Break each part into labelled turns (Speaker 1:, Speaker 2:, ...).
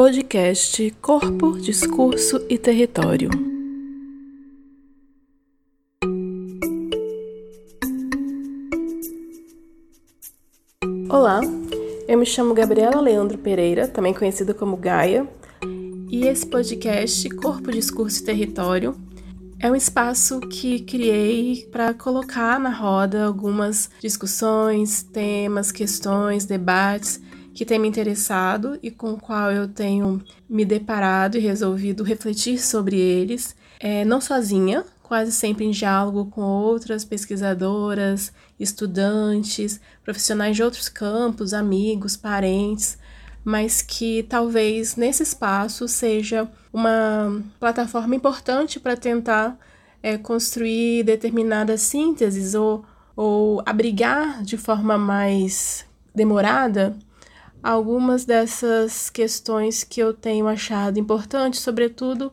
Speaker 1: Podcast Corpo, Discurso e Território. Olá, eu me chamo Gabriela Leandro Pereira, também conhecida como Gaia, e esse podcast Corpo, Discurso e Território é um espaço que criei para colocar na roda algumas discussões, temas, questões, debates que têm me interessado e com o qual eu tenho me deparado e resolvido refletir sobre eles, é, não sozinha, quase sempre em diálogo com outras pesquisadoras, estudantes, profissionais de outros campos, amigos, parentes, mas que talvez nesse espaço seja uma plataforma importante para tentar é, construir determinadas sínteses ou, ou abrigar de forma mais demorada algumas dessas questões que eu tenho achado importantes, sobretudo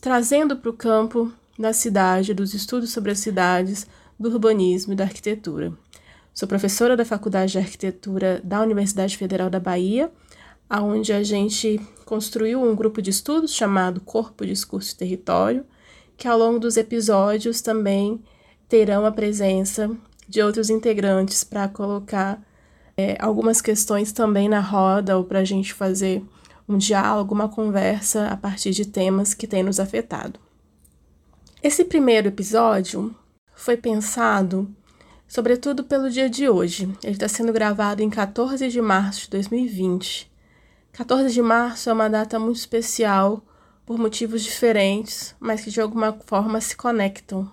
Speaker 1: trazendo para o campo da cidade, dos estudos sobre as cidades, do urbanismo e da arquitetura. Sou professora da Faculdade de Arquitetura da Universidade Federal da Bahia, onde a gente construiu um grupo de estudos chamado Corpo, Discurso e Território, que ao longo dos episódios também terão a presença de outros integrantes para colocar é, algumas questões também na roda ou para a gente fazer um diálogo, uma conversa a partir de temas que têm nos afetado. Esse primeiro episódio foi pensado sobretudo pelo dia de hoje. Ele está sendo gravado em 14 de março de 2020. 14 de março é uma data muito especial por motivos diferentes, mas que de alguma forma se conectam.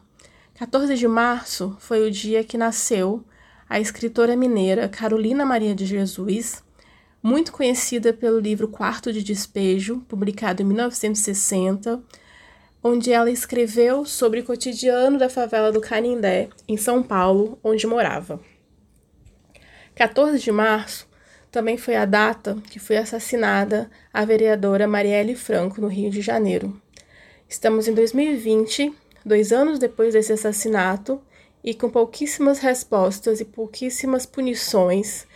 Speaker 1: 14 de março foi o dia que nasceu a escritora mineira Carolina Maria de Jesus, muito conhecida pelo livro Quarto de Despejo, publicado em 1960, onde ela escreveu sobre o cotidiano da favela do Canindé, em São Paulo, onde morava. 14 de março também foi a data que foi assassinada a vereadora Marielle Franco, no Rio de Janeiro. Estamos em 2020, dois anos depois desse assassinato, e com pouquíssimas respostas e pouquíssimas punições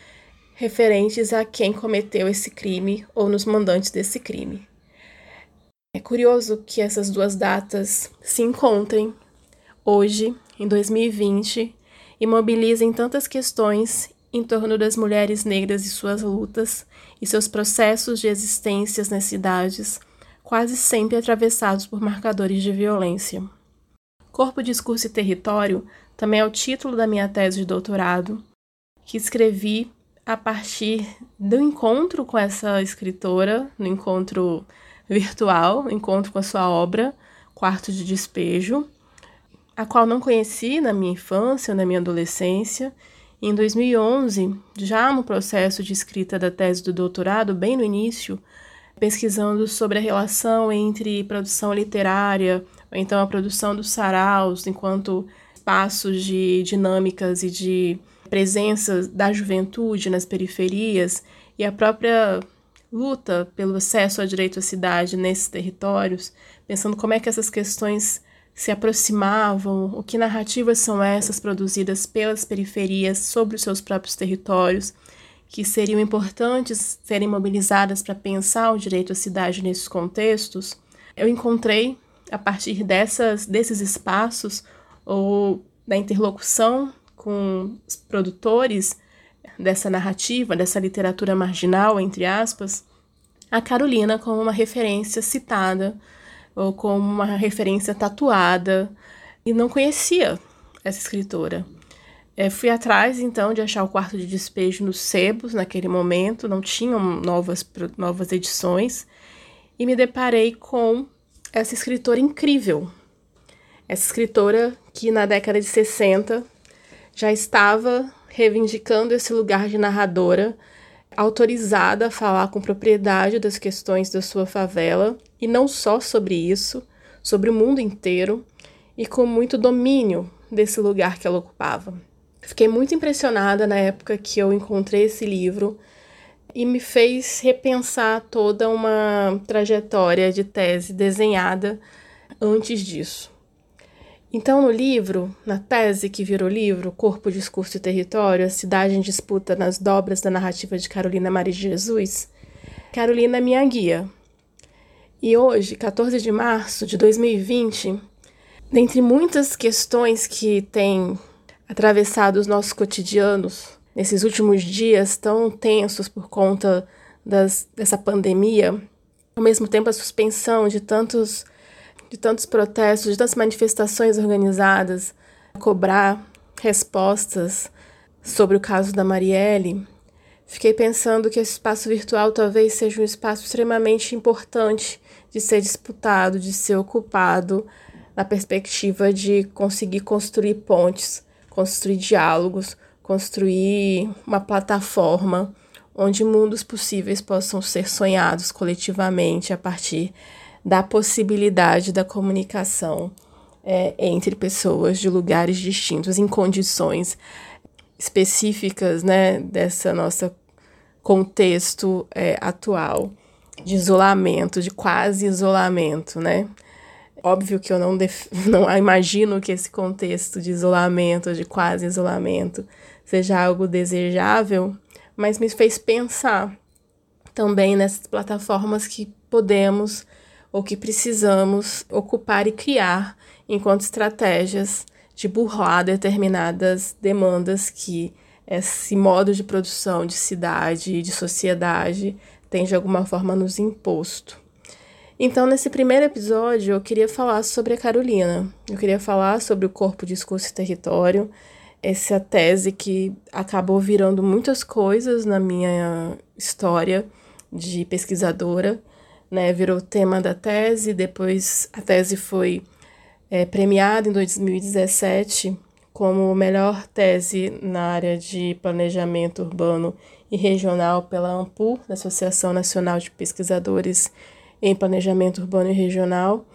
Speaker 1: referentes a quem cometeu esse crime ou nos mandantes desse crime. É curioso que essas duas datas se encontrem hoje, em 2020, e mobilizem tantas questões em torno das mulheres negras e suas lutas e seus processos de existências nas cidades, quase sempre atravessados por marcadores de violência. Corpo, Discurso e Território também é o título da minha tese de doutorado, que escrevi a partir do encontro com essa escritora, no encontro virtual, encontro com a sua obra, Quarto de Despejo, a qual não conheci na minha infância, na minha adolescência. Em 2011, já no processo de escrita da tese do doutorado, bem no início, pesquisando sobre a relação entre produção literária, ou então a produção dos saraus, enquanto espaços de dinâmicas e de presença da juventude nas periferias e a própria luta pelo acesso ao direito à cidade nesses territórios, pensando como é que essas questões se aproximavam, o que narrativas são essas produzidas pelas periferias sobre os seus próprios territórios, que seriam importantes serem mobilizadas para pensar o direito à cidade nesses contextos, eu encontrei, a partir dessas, desses espaços, ou da interlocução com os produtores dessa narrativa, dessa literatura marginal, entre aspas, a Carolina como uma referência citada ou como uma referência tatuada. E não conhecia essa escritora. É, fui atrás então de achar o quarto de despejo nos sebos naquele momento, não tinham novas, novas edições, e me deparei com essa escritora incrível, essa escritora que na década de 60 já estava reivindicando esse lugar de narradora, autorizada a falar com propriedade das questões da sua favela, e não só sobre isso, sobre o mundo inteiro, e com muito domínio desse lugar que ela ocupava. Fiquei muito impressionada na época que eu encontrei esse livro e me fez repensar toda uma trajetória de tese desenhada antes disso. Então, no livro, na tese que virou livro, Corpo, Discurso e Território, a cidade em disputa nas dobras da narrativa de Carolina Maria de Jesus, Carolina é minha guia. E hoje, 14 de março de 2020, dentre muitas questões que têm atravessado os nossos cotidianos nesses últimos dias tão tensos por conta das, dessa pandemia, ao mesmo tempo a suspensão de tantos, de tantos protestos, de tantas manifestações organizadas, cobrar respostas sobre o caso da Marielle, fiquei pensando que esse espaço virtual talvez seja um espaço extremamente importante de ser disputado, de ser ocupado, na perspectiva de conseguir construir pontes, construir diálogos, construir uma plataforma onde mundos possíveis possam ser sonhados coletivamente a partir da possibilidade da comunicação é, entre pessoas de lugares distintos, em condições específicas né, dessa nossa contexto é, atual de isolamento, de quase isolamento, né? Óbvio que eu não, não imagino que esse contexto de isolamento, de quase isolamento, seja algo desejável, mas me fez pensar também nessas plataformas que podemos ou que precisamos ocupar e criar enquanto estratégias de burlar determinadas demandas que esse modo de produção de cidade e de sociedade tem de alguma forma nos imposto. Então, nesse primeiro episódio, eu queria falar sobre a Carolina. Eu queria falar sobre o corpo, discurso e território, essa tese que acabou virando muitas coisas na minha história de pesquisadora, né? Virou tema da tese, depois a tese foi é, premiada em 2017 como melhor tese na área de planejamento urbano e regional pela ANPU, Associação Nacional de Pesquisadores em Planejamento Urbano e Regional,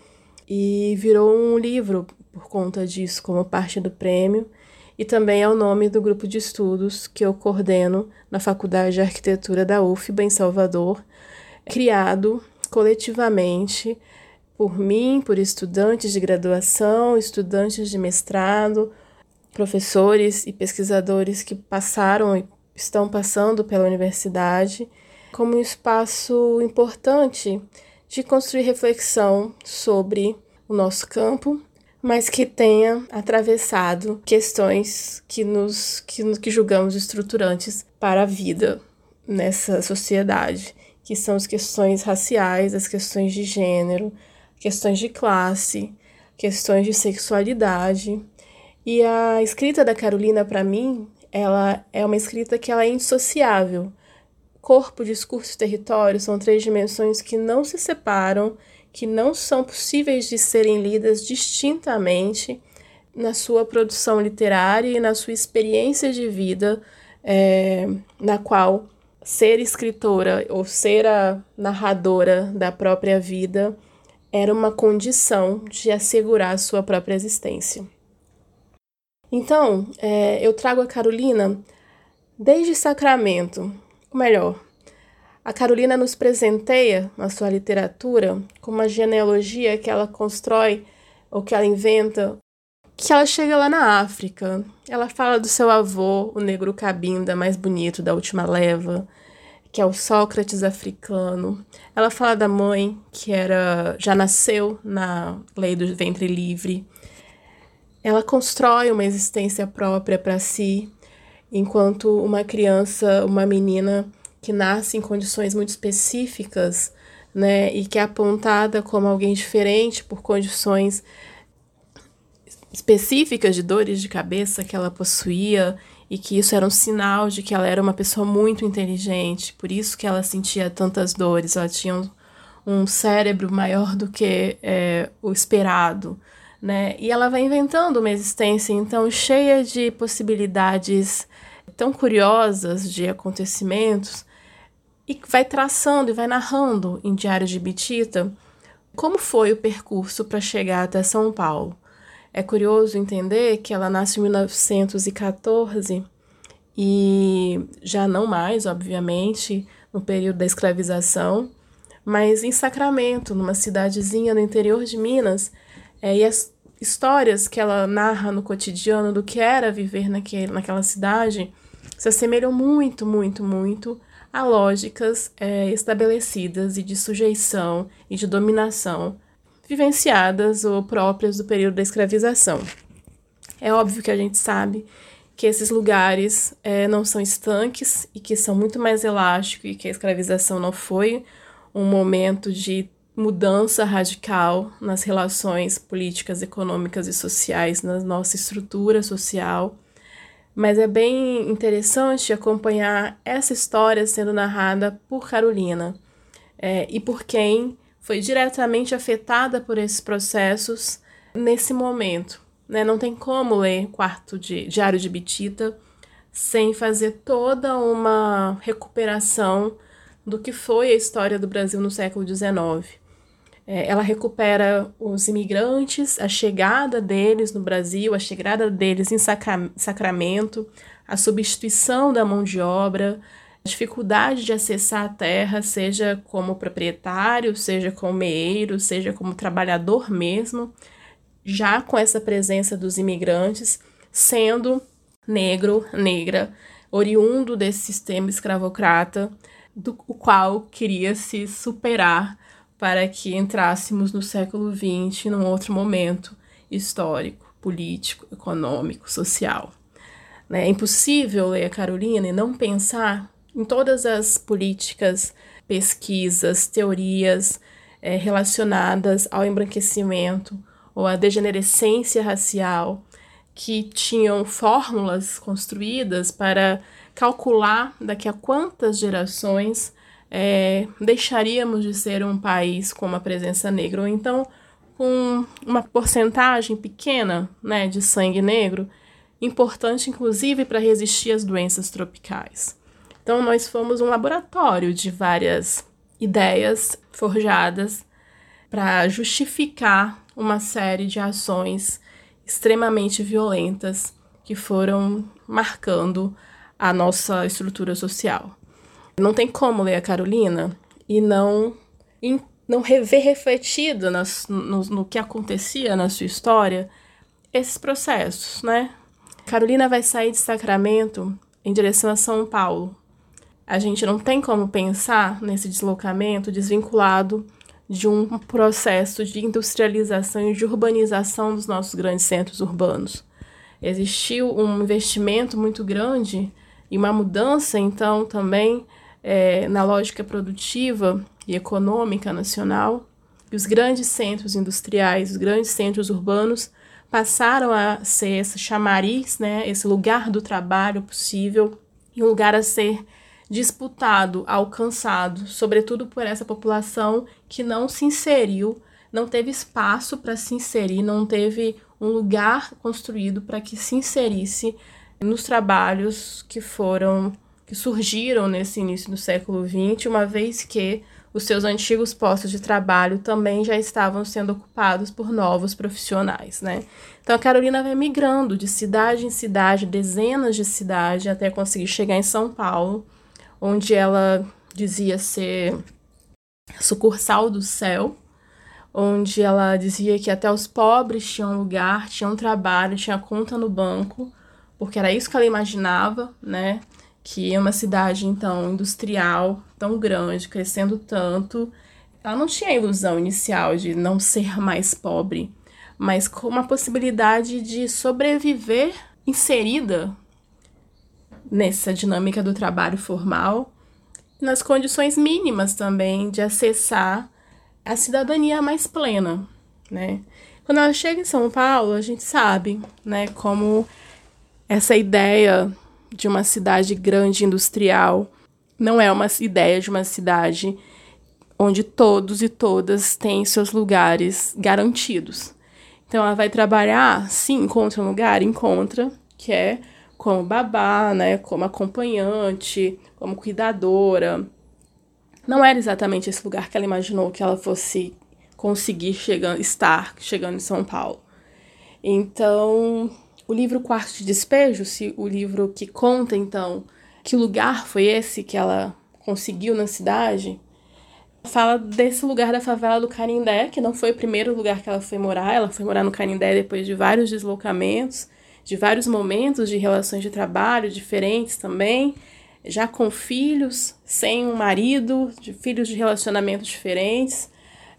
Speaker 1: e virou um livro por conta disso, como parte do prêmio e também é o nome do grupo de estudos que eu coordeno na Faculdade de Arquitetura da UFBA em Salvador, criado coletivamente por mim, por estudantes de graduação, estudantes de mestrado, professores e pesquisadores que passaram e estão passando pela universidade, como um espaço importante de construir reflexão sobre o nosso campo mas que tenha atravessado questões que nos que, que julgamos estruturantes para a vida nessa sociedade, que são as questões raciais, as questões de gênero, questões de classe, questões de sexualidade. E a escrita da Carolina para mim, ela é uma escrita que ela é indissociável. Corpo, discurso e território são três dimensões que não se separam que não são possíveis de serem lidas distintamente na sua produção literária e na sua experiência de vida, é, na qual ser escritora ou ser a narradora da própria vida era uma condição de assegurar a sua própria existência. Então, é, eu trago a Carolina desde Sacramento, ou melhor, a Carolina nos presenteia, na sua literatura, com uma genealogia que ela constrói ou que ela inventa, que ela chega lá na África. Ela fala do seu avô, o negro cabinda mais bonito da última leva, que é o Sócrates africano. Ela fala da mãe, que era já nasceu na lei do ventre livre. Ela constrói uma existência própria para si, enquanto uma criança, uma menina que nasce em condições muito específicas, né, e que é apontada como alguém diferente por condições específicas de dores de cabeça que ela possuía e que isso era um sinal de que ela era uma pessoa muito inteligente, por isso que ela sentia tantas dores, ela tinha um, um cérebro maior do que é, o esperado, né? E ela vai inventando uma existência então cheia de possibilidades tão curiosas de acontecimentos e vai traçando e vai narrando em Diário de Bitita como foi o percurso para chegar até São Paulo. É curioso entender que ela nasce em 1914 e já não mais, obviamente, no período da escravização, mas em Sacramento, numa cidadezinha no interior de Minas, é, e as histórias que ela narra no cotidiano do que era viver naquele, naquela cidade se assemelham muito, muito, muito a lógicas é, estabelecidas e de sujeição e de dominação vivenciadas ou próprias do período da escravização. É óbvio que a gente sabe que esses lugares é, não são estanques e que são muito mais elásticos e que a escravização não foi um momento de mudança radical nas relações políticas, econômicas e sociais, na nossa estrutura social. Mas é bem interessante acompanhar essa história sendo narrada por Carolina é, e por quem foi diretamente afetada por esses processos nesse momento. Né? Não tem como ler Quarto de Diário de Bitita sem fazer toda uma recuperação do que foi a história do Brasil no século XIX. É, ela recupera os imigrantes, a chegada deles no Brasil, a chegada deles em Sacramento, a substituição da mão de obra, dificuldade de acessar a terra, seja como proprietário, seja como meeiro, seja como trabalhador mesmo, já com essa presença dos imigrantes, sendo negro, negra, oriundo desse sistema escravocrata, do qual queria se superar para que entrássemos no século XX, num outro momento histórico, político, econômico, social. É impossível ler a Carolina e não pensar em todas as políticas, pesquisas, teorias é, relacionadas ao embranquecimento ou à degenerescência racial, que tinham fórmulas construídas para calcular daqui a quantas gerações é, deixaríamos de ser um país com uma presença negra, ou então com uma porcentagem pequena né, de sangue negro, importante inclusive para resistir às doenças tropicais. Então, nós fomos um laboratório de várias ideias forjadas para justificar uma série de ações extremamente violentas que foram marcando a nossa estrutura social. Não tem como ler a Carolina e não, e não ver refletido nas, no, no que acontecia na sua história esses processos, né? Carolina vai sair de Sacramento em direção a São Paulo a gente não tem como pensar nesse deslocamento desvinculado de um processo de industrialização e de urbanização dos nossos grandes centros urbanos. Existiu um investimento muito grande e uma mudança, então, também é, na lógica produtiva e econômica nacional. E os grandes centros industriais, os grandes centros urbanos passaram a ser esse chamariz, né, esse lugar do trabalho possível e um lugar a ser disputado, alcançado, sobretudo por essa população que não se inseriu, não teve espaço para se inserir, não teve um lugar construído para que se inserisse nos trabalhos que foram que surgiram nesse início do século XX, uma vez que os seus antigos postos de trabalho também já estavam sendo ocupados por novos profissionais, né? Então a Carolina vai migrando de cidade em cidade, dezenas de cidades, até conseguir chegar em São Paulo onde ela dizia ser sucursal do céu, onde ela dizia que até os pobres tinham lugar, tinham trabalho, tinham conta no banco, porque era isso que ela imaginava, né? Que uma cidade então industrial tão grande, crescendo tanto, ela não tinha a ilusão inicial de não ser mais pobre, mas com uma possibilidade de sobreviver inserida nessa dinâmica do trabalho formal, nas condições mínimas também de acessar a cidadania mais plena, né? Quando ela chega em São Paulo, a gente sabe, né, como essa ideia de uma cidade grande industrial não é uma ideia de uma cidade onde todos e todas têm seus lugares garantidos. Então ela vai trabalhar, sim, encontra um lugar, encontra, que é como babá, né, como acompanhante, como cuidadora. Não era exatamente esse lugar que ela imaginou que ela fosse conseguir chegar, estar chegando em São Paulo. Então, o livro Quarto de Despejo, se o livro que conta então que lugar foi esse que ela conseguiu na cidade, fala desse lugar da favela do Canindé, que não foi o primeiro lugar que ela foi morar, ela foi morar no Canindé depois de vários deslocamentos de vários momentos de relações de trabalho diferentes também, já com filhos, sem um marido, de filhos de relacionamentos diferentes.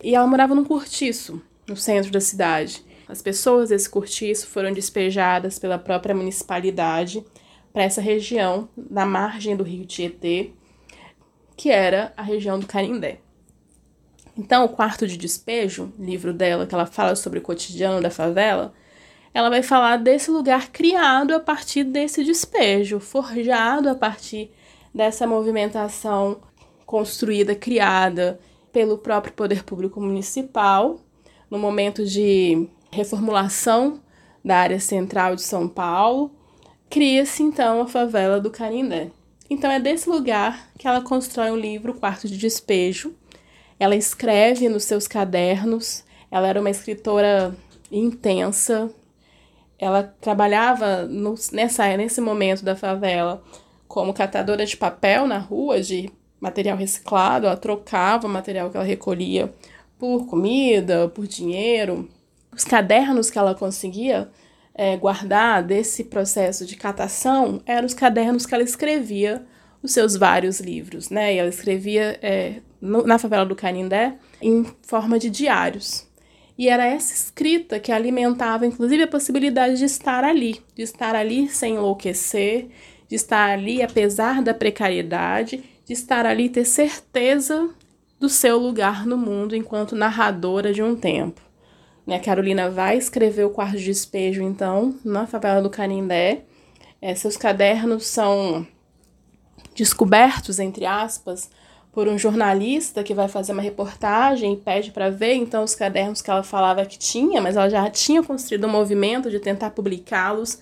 Speaker 1: E ela morava num cortiço, no centro da cidade. As pessoas desse cortiço foram despejadas pela própria municipalidade para essa região, na margem do rio Tietê, que era a região do Canindé. Então, o quarto de despejo, livro dela, que ela fala sobre o cotidiano da favela, ela vai falar desse lugar criado a partir desse despejo, forjado a partir dessa movimentação construída, criada pelo próprio poder público municipal, no momento de reformulação da área central de São Paulo, cria-se então a favela do Canindé. Então é desse lugar que ela constrói um livro, Quarto de Despejo. Ela escreve nos seus cadernos. Ela era uma escritora intensa. Ela trabalhava no, nessa nesse momento da favela como catadora de papel na rua, de material reciclado, ela trocava o material que ela recolhia por comida, por dinheiro. Os cadernos que ela conseguia é, guardar desse processo de catação eram os cadernos que ela escrevia os seus vários livros, né? E ela escrevia é, no, na favela do Canindé em forma de diários. E era essa escrita que alimentava, inclusive, a possibilidade de estar ali, de estar ali sem enlouquecer, de estar ali apesar da precariedade, de estar ali e ter certeza do seu lugar no mundo enquanto narradora de um tempo. Né, Carolina vai escrever o quarto de despejo, então, na favela do Canindé. É, seus cadernos são descobertos, entre aspas, por um jornalista que vai fazer uma reportagem e pede para ver então os cadernos que ela falava que tinha, mas ela já tinha construído um movimento de tentar publicá-los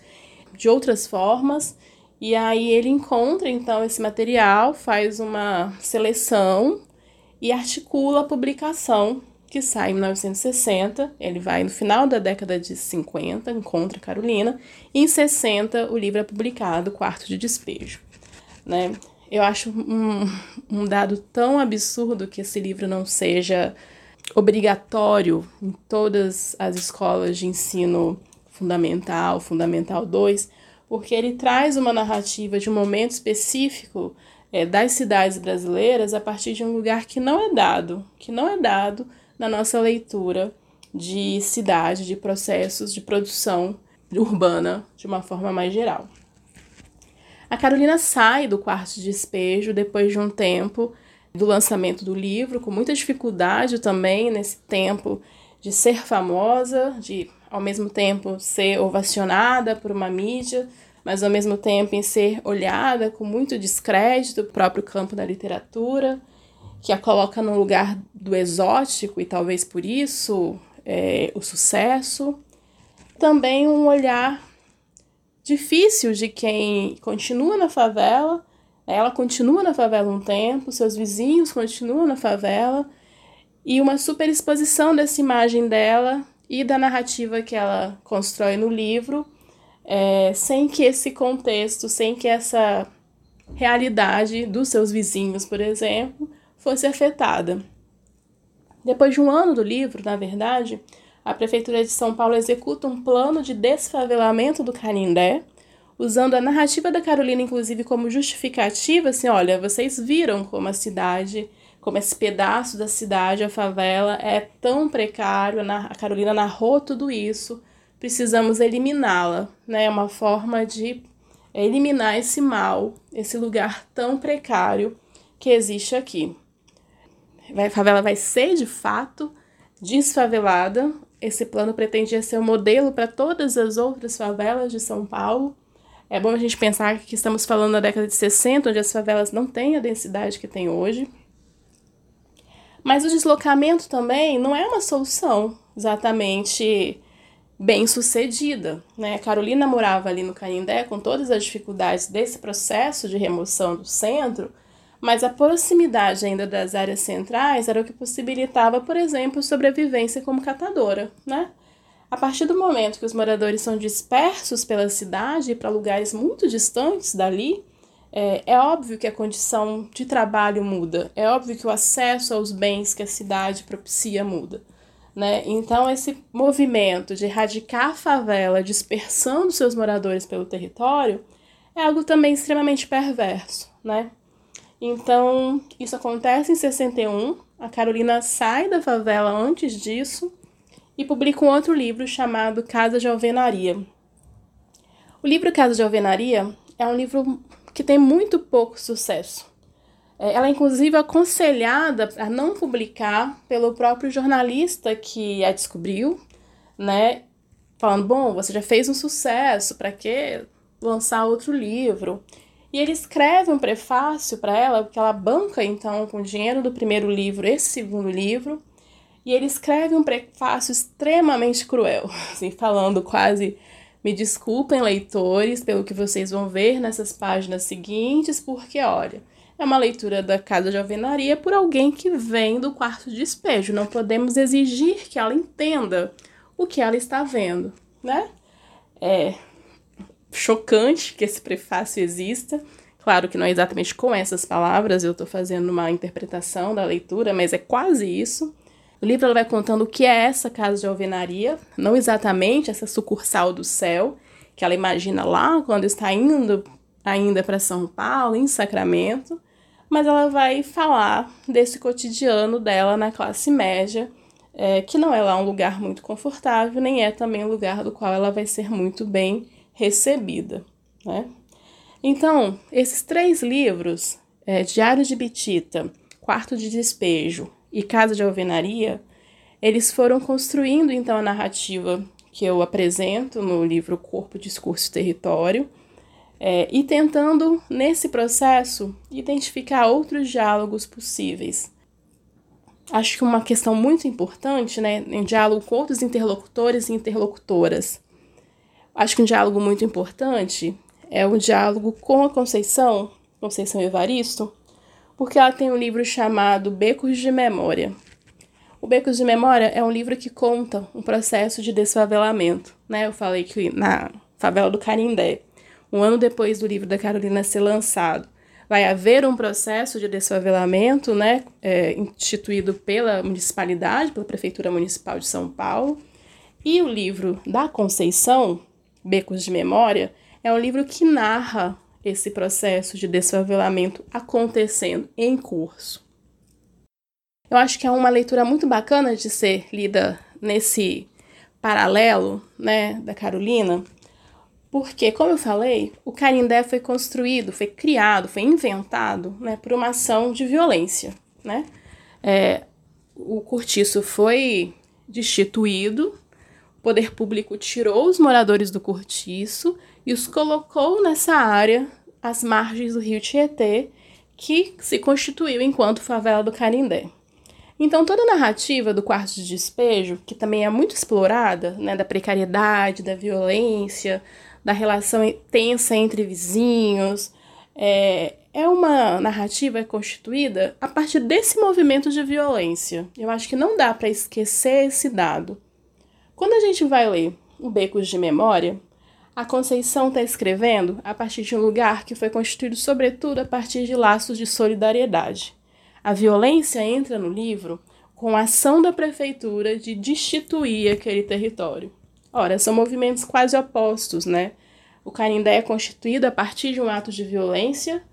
Speaker 1: de outras formas e aí ele encontra então esse material, faz uma seleção e articula a publicação que sai em 1960. Ele vai no final da década de 50, encontra Carolina, e em 60 o livro é publicado, Quarto de Despejo. Né? Eu acho um, um dado tão absurdo que esse livro não seja obrigatório em todas as escolas de ensino fundamental, fundamental 2, porque ele traz uma narrativa de um momento específico é, das cidades brasileiras a partir de um lugar que não é dado, que não é dado na nossa leitura de cidade, de processos de produção urbana de uma forma mais geral. A Carolina sai do quarto de despejo depois de um tempo do lançamento do livro, com muita dificuldade também nesse tempo de ser famosa, de ao mesmo tempo ser ovacionada por uma mídia, mas ao mesmo tempo em ser olhada com muito descrédito o próprio campo da literatura, que a coloca no lugar do exótico e talvez por isso é, o sucesso. Também um olhar difícil de quem continua na favela, ela continua na favela um tempo, seus vizinhos continuam na favela, e uma superexposição dessa imagem dela e da narrativa que ela constrói no livro, é, sem que esse contexto, sem que essa realidade dos seus vizinhos, por exemplo, fosse afetada. Depois de um ano do livro, na verdade, a Prefeitura de São Paulo executa um plano de desfavelamento do Canindé, usando a narrativa da Carolina, inclusive, como justificativa, assim, olha, vocês viram como a cidade como esse pedaço da cidade, a favela, é tão precário, a Carolina narrou tudo isso, precisamos eliminá-la, né? É uma forma de eliminar esse mal, esse lugar tão precário que existe aqui. A favela vai ser, de fato, desfavelada. Esse plano pretendia ser um modelo para todas as outras favelas de São Paulo. É bom a gente pensar que estamos falando da década de 60, onde as favelas não têm a densidade que tem hoje. Mas o deslocamento também não é uma solução exatamente bem sucedida. Né? A Carolina morava ali no Canindé com todas as dificuldades desse processo de remoção do centro, mas a proximidade ainda das áreas centrais era o que possibilitava, por exemplo, sobrevivência como catadora. Né? A partir do momento que os moradores são dispersos pela cidade para lugares muito distantes dali, é, é óbvio que a condição de trabalho muda, é óbvio que o acesso aos bens que a cidade propicia muda. Né? Então, esse movimento de erradicar a favela, dispersando seus moradores pelo território, é algo também extremamente perverso. né? Então, isso acontece em 61. A Carolina sai da favela antes disso e publica um outro livro chamado Casa de Alvenaria. O livro Casa de Alvenaria é um livro que tem muito pouco sucesso. É, ela é inclusive aconselhada a não publicar pelo próprio jornalista que a descobriu, né? Falando, bom, você já fez um sucesso, para que lançar outro livro? E ele escreve um prefácio para ela, porque ela banca então com o dinheiro do primeiro livro esse segundo livro, e ele escreve um prefácio extremamente cruel, assim, falando quase me desculpem, leitores, pelo que vocês vão ver nessas páginas seguintes, porque olha, é uma leitura da Casa de Alvenaria por alguém que vem do quarto de despejo. Não podemos exigir que ela entenda o que ela está vendo, né? É chocante que esse prefácio exista. Claro que não é exatamente com essas palavras, eu estou fazendo uma interpretação da leitura, mas é quase isso. O livro vai contando o que é essa casa de alvenaria, não exatamente essa sucursal do céu, que ela imagina lá quando está indo ainda para São Paulo, em Sacramento, mas ela vai falar desse cotidiano dela na classe média, é, que não é lá um lugar muito confortável, nem é também um lugar do qual ela vai ser muito bem recebida. Né? Então, esses três livros, é, Diário de Bitita, Quarto de Despejo e Casa de Alvenaria, eles foram construindo então a narrativa que eu apresento no livro Corpo, Discurso e Território, é, e tentando, nesse processo, identificar outros diálogos possíveis. Acho que uma questão muito importante, né, em diálogo com outros interlocutores e interlocutoras. Acho que um diálogo muito importante é o diálogo com a Conceição, Conceição Evaristo, porque ela tem um livro chamado Becos de Memória. O Becos de Memória é um livro que conta um processo de desfavelamento. Né? Eu falei que na favela do Carindé, um ano depois do livro da Carolina ser lançado, vai haver um processo de desfavelamento né, é, instituído pela municipalidade, pela Prefeitura Municipal de São Paulo. E o livro da Conceição, Becos de Memória, é um livro que narra esse processo de desfavelamento acontecendo em curso. Eu acho que é uma leitura muito bacana de ser lida nesse paralelo, né, da Carolina, porque, como eu falei, o Carindé foi construído, foi criado, foi inventado, né, por uma ação de violência, né? É, o cortiço foi destituído, poder público tirou os moradores do cortiço e os colocou nessa área, às margens do rio Tietê, que se constituiu enquanto favela do Carindé. Então, toda a narrativa do quarto de despejo, que também é muito explorada, né, da precariedade, da violência, da relação tensa entre vizinhos, é, é uma narrativa constituída a partir desse movimento de violência. Eu acho que não dá para esquecer esse dado. Quando a gente vai ler o Becos de Memória, a Conceição está escrevendo a partir de um lugar que foi constituído, sobretudo, a partir de laços de solidariedade. A violência entra no livro com a ação da prefeitura de destituir aquele território. Ora, são movimentos quase opostos, né? O Canindé é constituído a partir de um ato de violência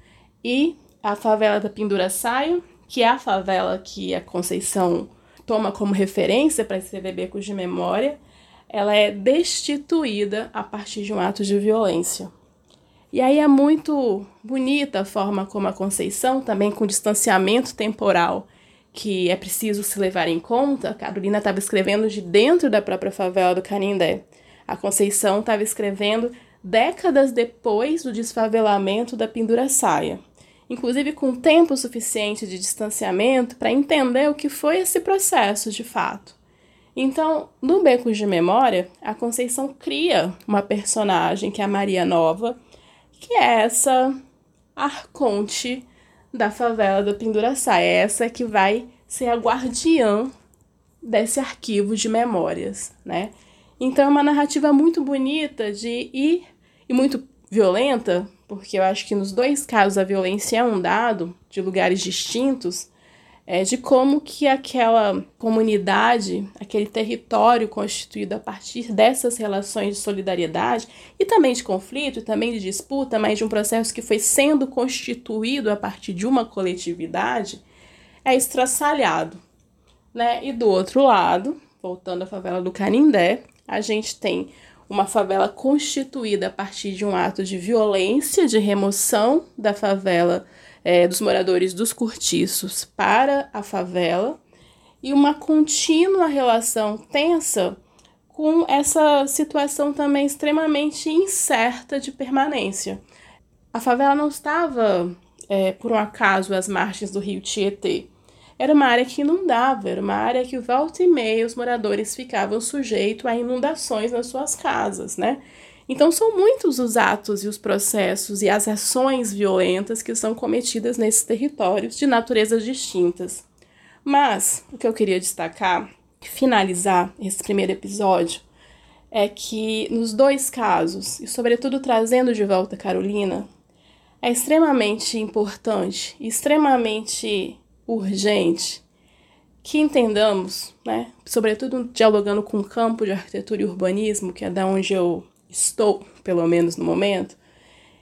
Speaker 1: e a favela da Pendura Saio, que é a favela que a Conceição toma como referência para escrever becos de memória, ela é destituída a partir de um ato de violência. E aí é muito bonita a forma como a Conceição, também com distanciamento temporal que é preciso se levar em conta, a Carolina estava escrevendo de dentro da própria favela do Canindé. A Conceição estava escrevendo décadas depois do desfavelamento da Pendura Saia, inclusive com tempo suficiente de distanciamento para entender o que foi esse processo de fato. Então, no Becos de Memória, a Conceição cria uma personagem que é a Maria Nova, que é essa arconte da favela do Pinduraçá. É essa que vai ser a guardiã desse arquivo de memórias, né? Então é uma narrativa muito bonita de ir e muito violenta, porque eu acho que nos dois casos a violência é um dado de lugares distintos, é, de como que aquela comunidade, aquele território constituído a partir dessas relações de solidariedade e também de conflito, e também de disputa, mas de um processo que foi sendo constituído a partir de uma coletividade, é estraçalhado. Né? E do outro lado, voltando à favela do Canindé, a gente tem uma favela constituída a partir de um ato de violência, de remoção da favela é, dos moradores dos cortiços para a favela e uma contínua relação tensa com essa situação também extremamente incerta de permanência. A favela não estava, é, por um acaso, às margens do rio Tietê. Era uma área que inundava, era uma área que volta e meia os moradores ficavam sujeitos a inundações nas suas casas, né? Então, são muitos os atos e os processos e as ações violentas que são cometidas nesses territórios de naturezas distintas. Mas o que eu queria destacar, finalizar esse primeiro episódio, é que nos dois casos, e sobretudo trazendo de volta Carolina, é extremamente importante, extremamente urgente que entendamos, né, sobretudo dialogando com o campo de arquitetura e urbanismo, que é da onde eu estou, pelo menos no momento,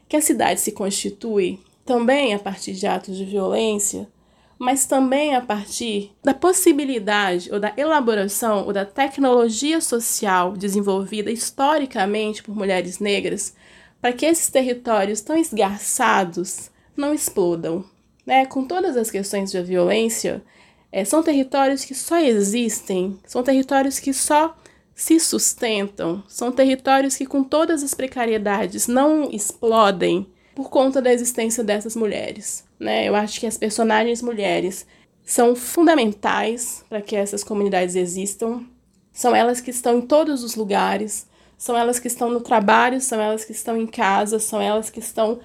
Speaker 1: que a cidade se constitui também a partir de atos de violência, mas também a partir da possibilidade ou da elaboração ou da tecnologia social desenvolvida historicamente por mulheres negras para que esses territórios tão esgarçados não explodam. Né? Com todas as questões de violência, é, são territórios que só existem, são territórios que só se sustentam, são territórios que, com todas as precariedades, não explodem por conta da existência dessas mulheres. Né? Eu acho que as personagens mulheres são fundamentais para que essas comunidades existam. São elas que estão em todos os lugares, são elas que estão no trabalho, são elas que estão em casa, são elas que estão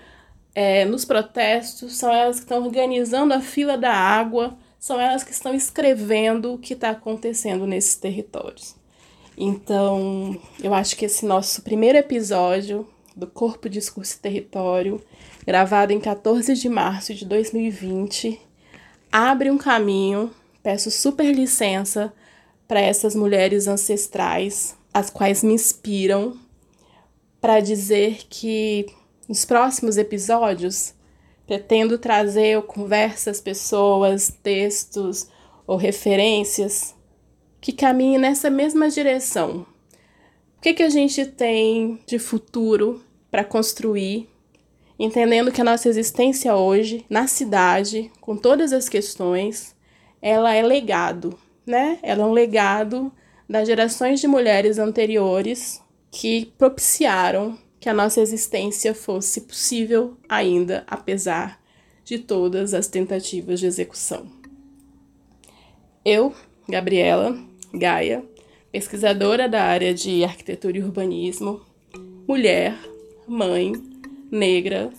Speaker 1: é, nos protestos, são elas que estão organizando a fila da água, são elas que estão escrevendo o que está acontecendo nesses territórios. Então, eu acho que esse nosso primeiro episódio do Corpo, Discurso e Território, gravado em 14 de março de 2020, abre um caminho. Peço super licença para essas mulheres ancestrais, as quais me inspiram, para dizer que nos próximos episódios pretendo trazer conversas, pessoas, textos ou referências que caminhe nessa mesma direção. O que, que a gente tem de futuro para construir, entendendo que a nossa existência hoje, na cidade, com todas as questões, ela é legado, né? Ela é um legado das gerações de mulheres anteriores que propiciaram que a nossa existência fosse possível ainda, apesar de todas as tentativas de execução. Eu Gabriela Gaia, pesquisadora da área de arquitetura e urbanismo, mulher, mãe, negra,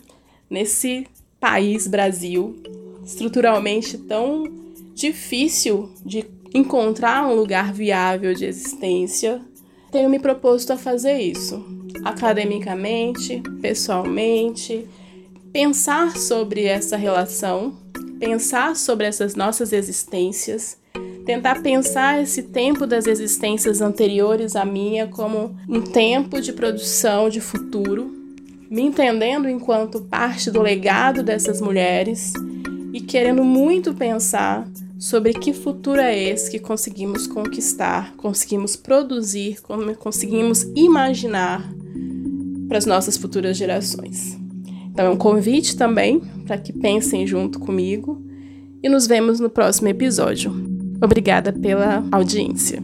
Speaker 1: nesse país Brasil, estruturalmente tão difícil de encontrar um lugar viável de existência, tenho me proposto a fazer isso, academicamente, pessoalmente, pensar sobre essa relação, pensar sobre essas nossas existências tentar pensar esse tempo das existências anteriores à minha como um tempo de produção de futuro, me entendendo enquanto parte do legado dessas mulheres e querendo muito pensar sobre que futuro é esse que conseguimos conquistar, conseguimos produzir, conseguimos imaginar para as nossas futuras gerações. Então é um convite também para que pensem junto comigo e nos vemos no próximo episódio. Obrigada pela audiência.